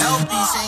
Help me sing.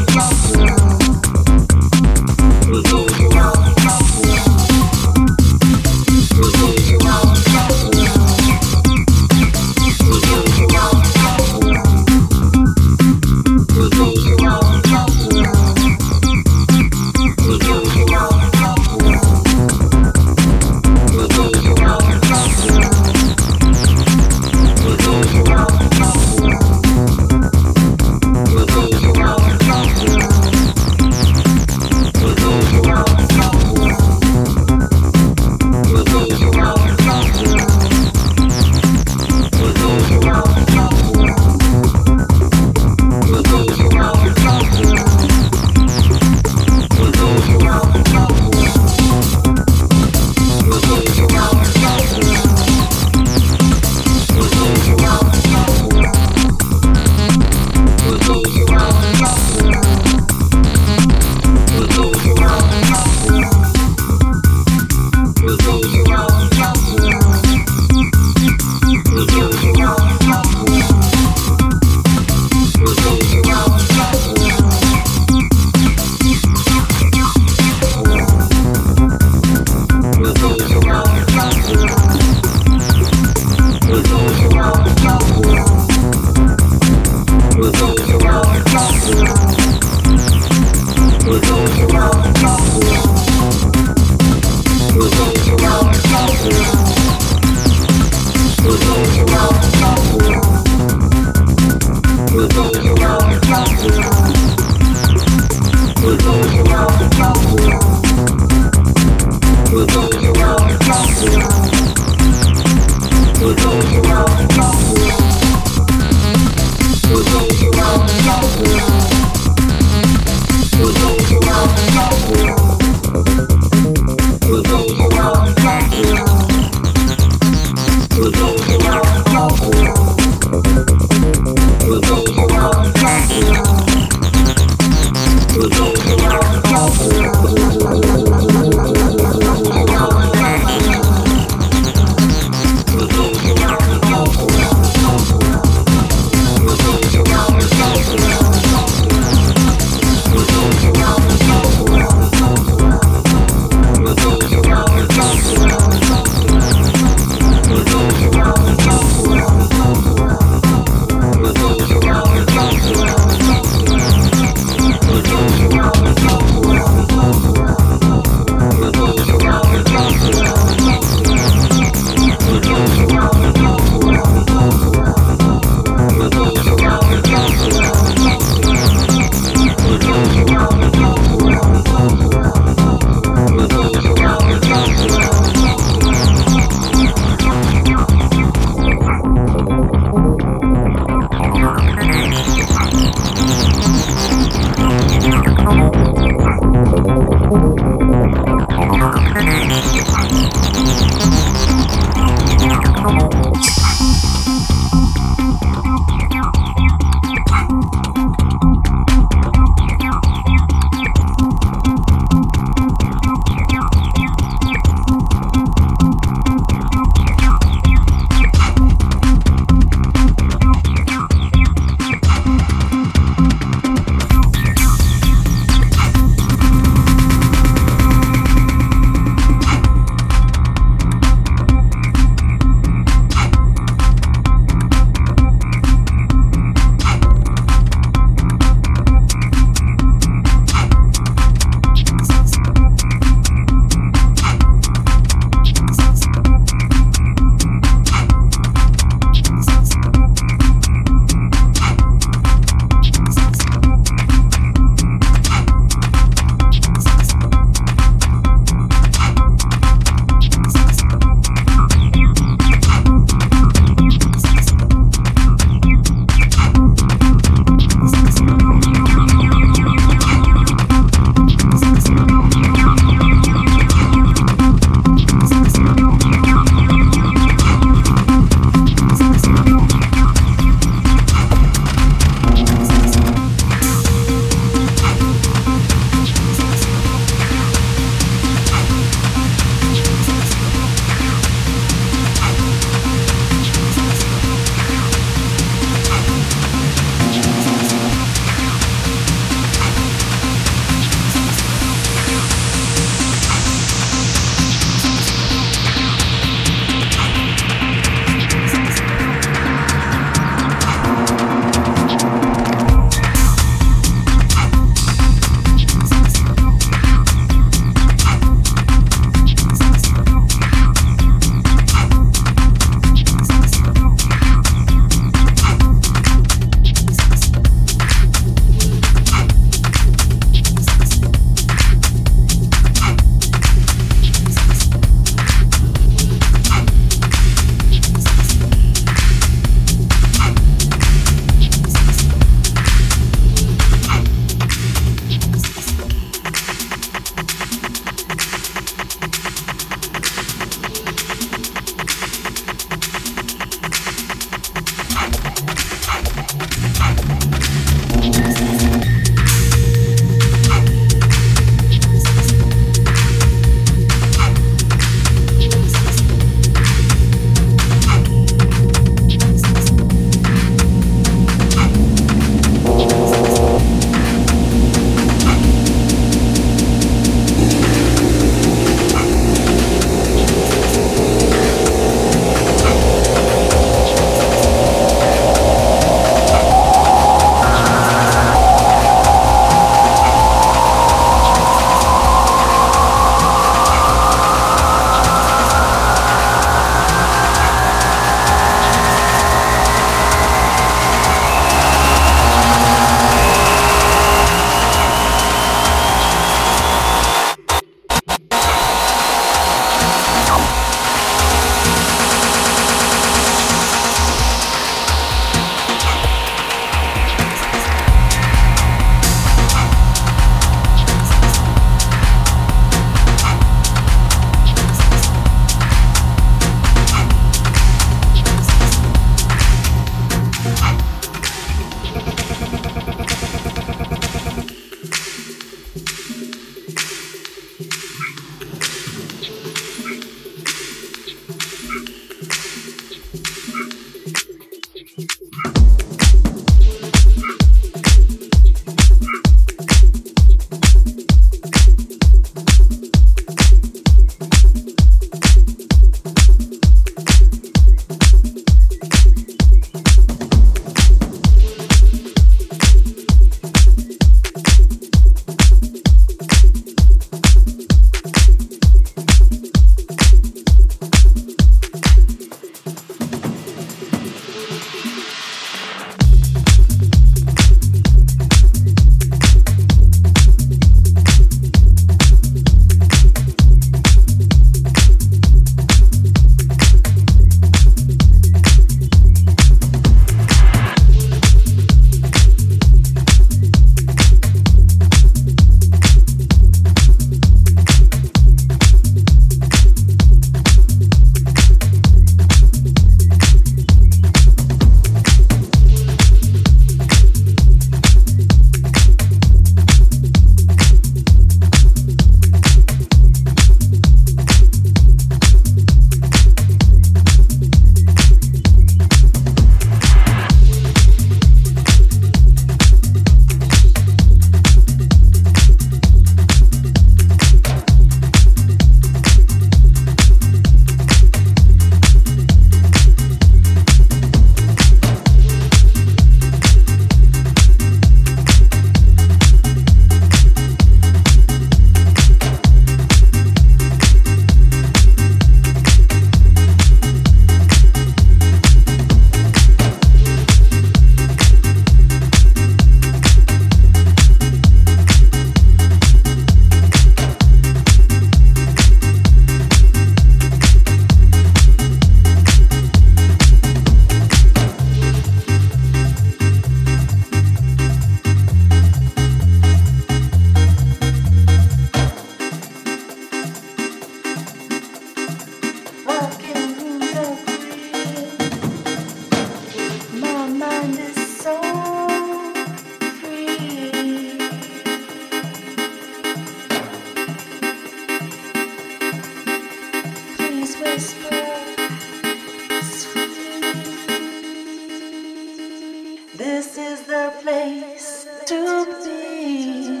This is the place to be.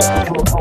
Thank.